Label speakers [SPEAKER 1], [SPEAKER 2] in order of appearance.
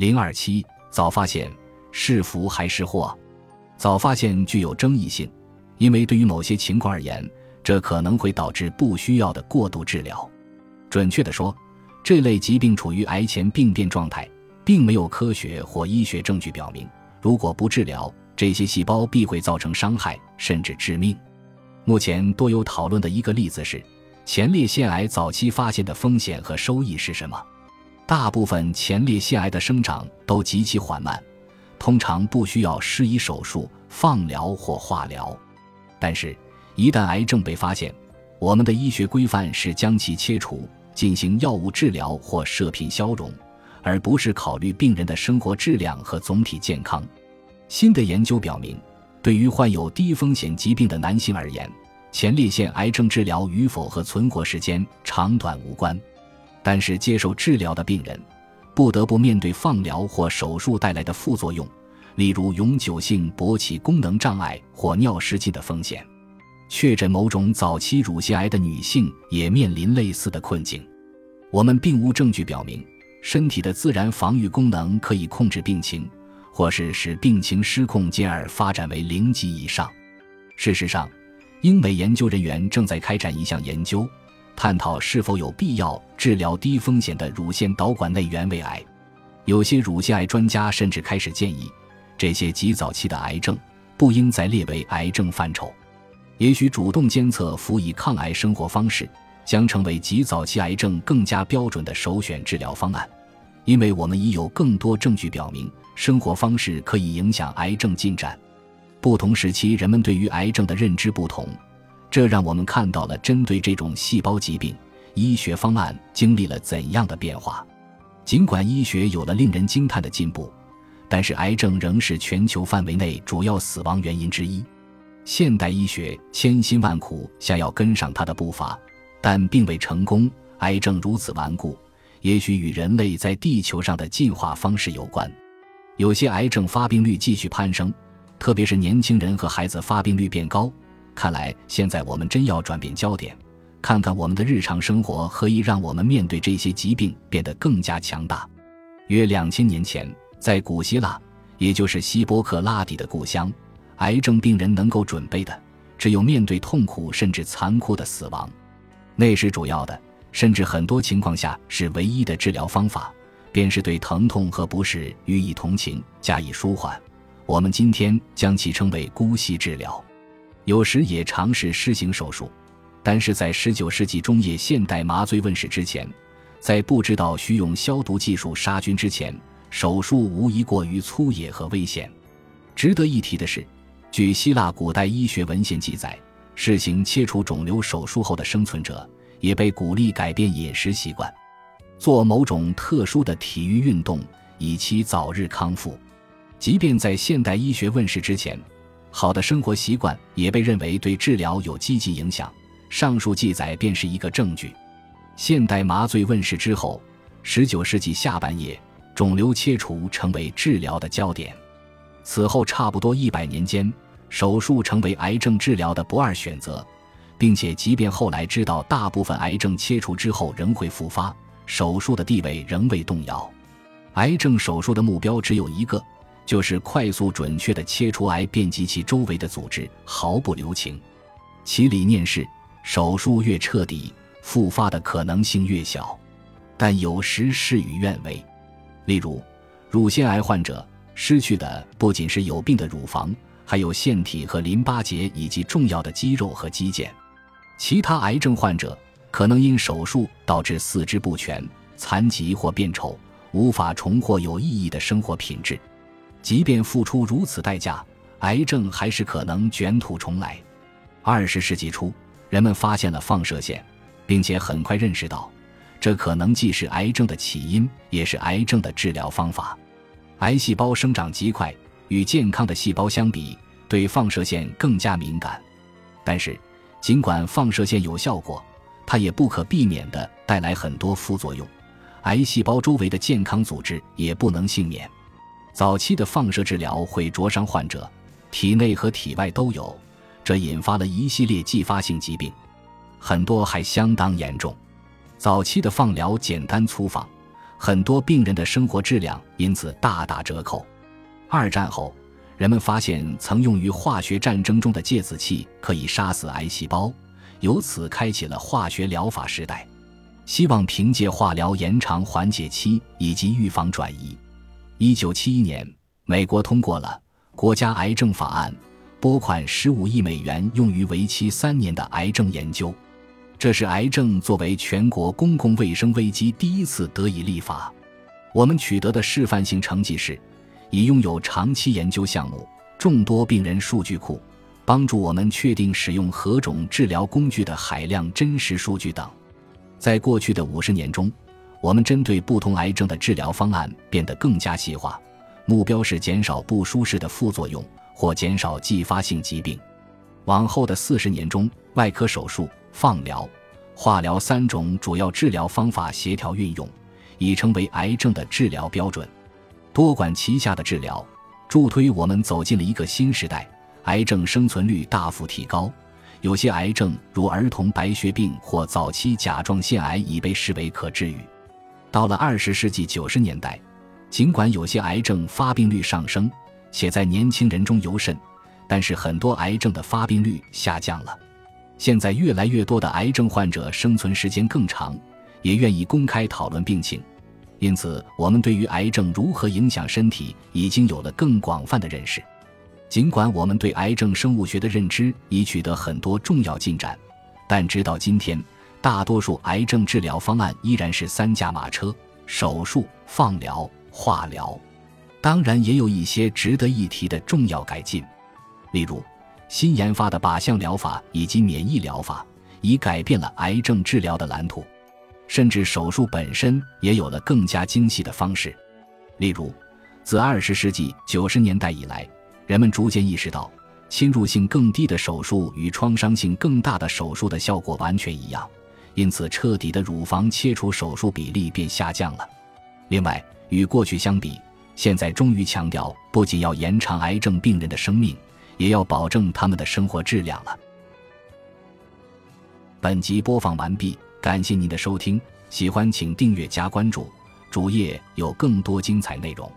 [SPEAKER 1] 零二七早发现是福还是祸？早发现具有争议性，因为对于某些情况而言，这可能会导致不需要的过度治疗。准确地说，这类疾病处于癌前病变状态，并没有科学或医学证据表明，如果不治疗，这些细胞必会造成伤害甚至致命。目前多有讨论的一个例子是，前列腺癌早期发现的风险和收益是什么？大部分前列腺癌的生长都极其缓慢，通常不需要施以手术、放疗或化疗。但是，一旦癌症被发现，我们的医学规范是将其切除，进行药物治疗或射频消融，而不是考虑病人的生活质量和总体健康。新的研究表明。对于患有低风险疾病的男性而言，前列腺癌症治疗与否和存活时间长短无关。但是，接受治疗的病人不得不面对放疗或手术带来的副作用，例如永久性勃起功能障碍或尿失禁的风险。确诊某种早期乳腺癌的女性也面临类似的困境。我们并无证据表明，身体的自然防御功能可以控制病情。或是使病情失控，进而发展为零级以上。事实上，英美研究人员正在开展一项研究，探讨是否有必要治疗低风险的乳腺导管内原位癌。有些乳腺癌专家甚至开始建议，这些极早期的癌症不应再列为癌症范畴。也许主动监测、辅以抗癌生活方式，将成为极早期癌症更加标准的首选治疗方案，因为我们已有更多证据表明。生活方式可以影响癌症进展，不同时期人们对于癌症的认知不同，这让我们看到了针对这种细胞疾病，医学方案经历了怎样的变化。尽管医学有了令人惊叹的进步，但是癌症仍是全球范围内主要死亡原因之一。现代医学千辛万苦想要跟上它的步伐，但并未成功。癌症如此顽固，也许与人类在地球上的进化方式有关。有些癌症发病率继续攀升，特别是年轻人和孩子发病率变高。看来现在我们真要转变焦点，看看我们的日常生活何以让我们面对这些疾病变得更加强大。约两千年前，在古希腊，也就是希波克拉底的故乡，癌症病人能够准备的只有面对痛苦甚至残酷的死亡，那时主要的，甚至很多情况下是唯一的治疗方法。便是对疼痛和不适予以同情，加以舒缓。我们今天将其称为姑息治疗，有时也尝试施行手术。但是在19世纪中叶现代麻醉问世之前，在不知道需用消毒技术杀菌之前，手术无疑过于粗野和危险。值得一提的是，据希腊古代医学文献记载，试行切除肿瘤手术后的生存者也被鼓励改变饮食习惯。做某种特殊的体育运动，以期早日康复。即便在现代医学问世之前，好的生活习惯也被认为对治疗有积极影响。上述记载便是一个证据。现代麻醉问世之后，十九世纪下半叶，肿瘤切除成为治疗的焦点。此后差不多一百年间，手术成为癌症治疗的不二选择，并且即便后来知道大部分癌症切除之后仍会复发。手术的地位仍未动摇，癌症手术的目标只有一个，就是快速准确地切除癌变及其周围的组织，毫不留情。其理念是，手术越彻底，复发的可能性越小。但有时事与愿违，例如，乳腺癌患者失去的不仅是有病的乳房，还有腺体和淋巴结以及重要的肌肉和肌腱。其他癌症患者。可能因手术导致四肢不全、残疾或变丑，无法重获有意义的生活品质。即便付出如此代价，癌症还是可能卷土重来。二十世纪初，人们发现了放射线，并且很快认识到，这可能既是癌症的起因，也是癌症的治疗方法。癌细胞生长极快，与健康的细胞相比，对放射线更加敏感。但是，尽管放射线有效果，它也不可避免地带来很多副作用，癌细胞周围的健康组织也不能幸免。早期的放射治疗会灼伤患者，体内和体外都有，这引发了一系列继发性疾病，很多还相当严重。早期的放疗简单粗放，很多病人的生活质量因此大打折扣。二战后，人们发现曾用于化学战争中的芥子气可以杀死癌细胞，由此开启了化学疗法时代。希望凭借化疗延长缓解期以及预防转移。一九七一年，美国通过了国家癌症法案，拨款十五亿美元用于为期三年的癌症研究。这是癌症作为全国公共卫生危机第一次得以立法。我们取得的示范性成绩是，已拥有长期研究项目、众多病人数据库，帮助我们确定使用何种治疗工具的海量真实数据等。在过去的五十年中，我们针对不同癌症的治疗方案变得更加细化，目标是减少不舒适的副作用或减少继发性疾病。往后的四十年中，外科手术。放疗、化疗三种主要治疗方法协调运用，已成为癌症的治疗标准。多管齐下的治疗，助推我们走进了一个新时代。癌症生存率大幅提高，有些癌症如儿童白血病或早期甲状腺癌已被视为可治愈。到了二十世纪九十年代，尽管有些癌症发病率上升，且在年轻人中尤甚，但是很多癌症的发病率下降了。现在越来越多的癌症患者生存时间更长，也愿意公开讨论病情，因此我们对于癌症如何影响身体已经有了更广泛的认识。尽管我们对癌症生物学的认知已取得很多重要进展，但直到今天，大多数癌症治疗方案依然是三驾马车：手术、放疗、化疗。当然，也有一些值得一提的重要改进，例如。新研发的靶向疗法以及免疫疗法已改变了癌症治疗的蓝图，甚至手术本身也有了更加精细的方式。例如，自二十世纪九十年代以来，人们逐渐意识到，侵入性更低的手术与创伤性更大的手术的效果完全一样，因此彻底的乳房切除手术比例便下降了。另外，与过去相比，现在终于强调不仅要延长癌症病人的生命。也要保证他们的生活质量了。本集播放完毕，感谢您的收听，喜欢请订阅加关注，主页有更多精彩内容。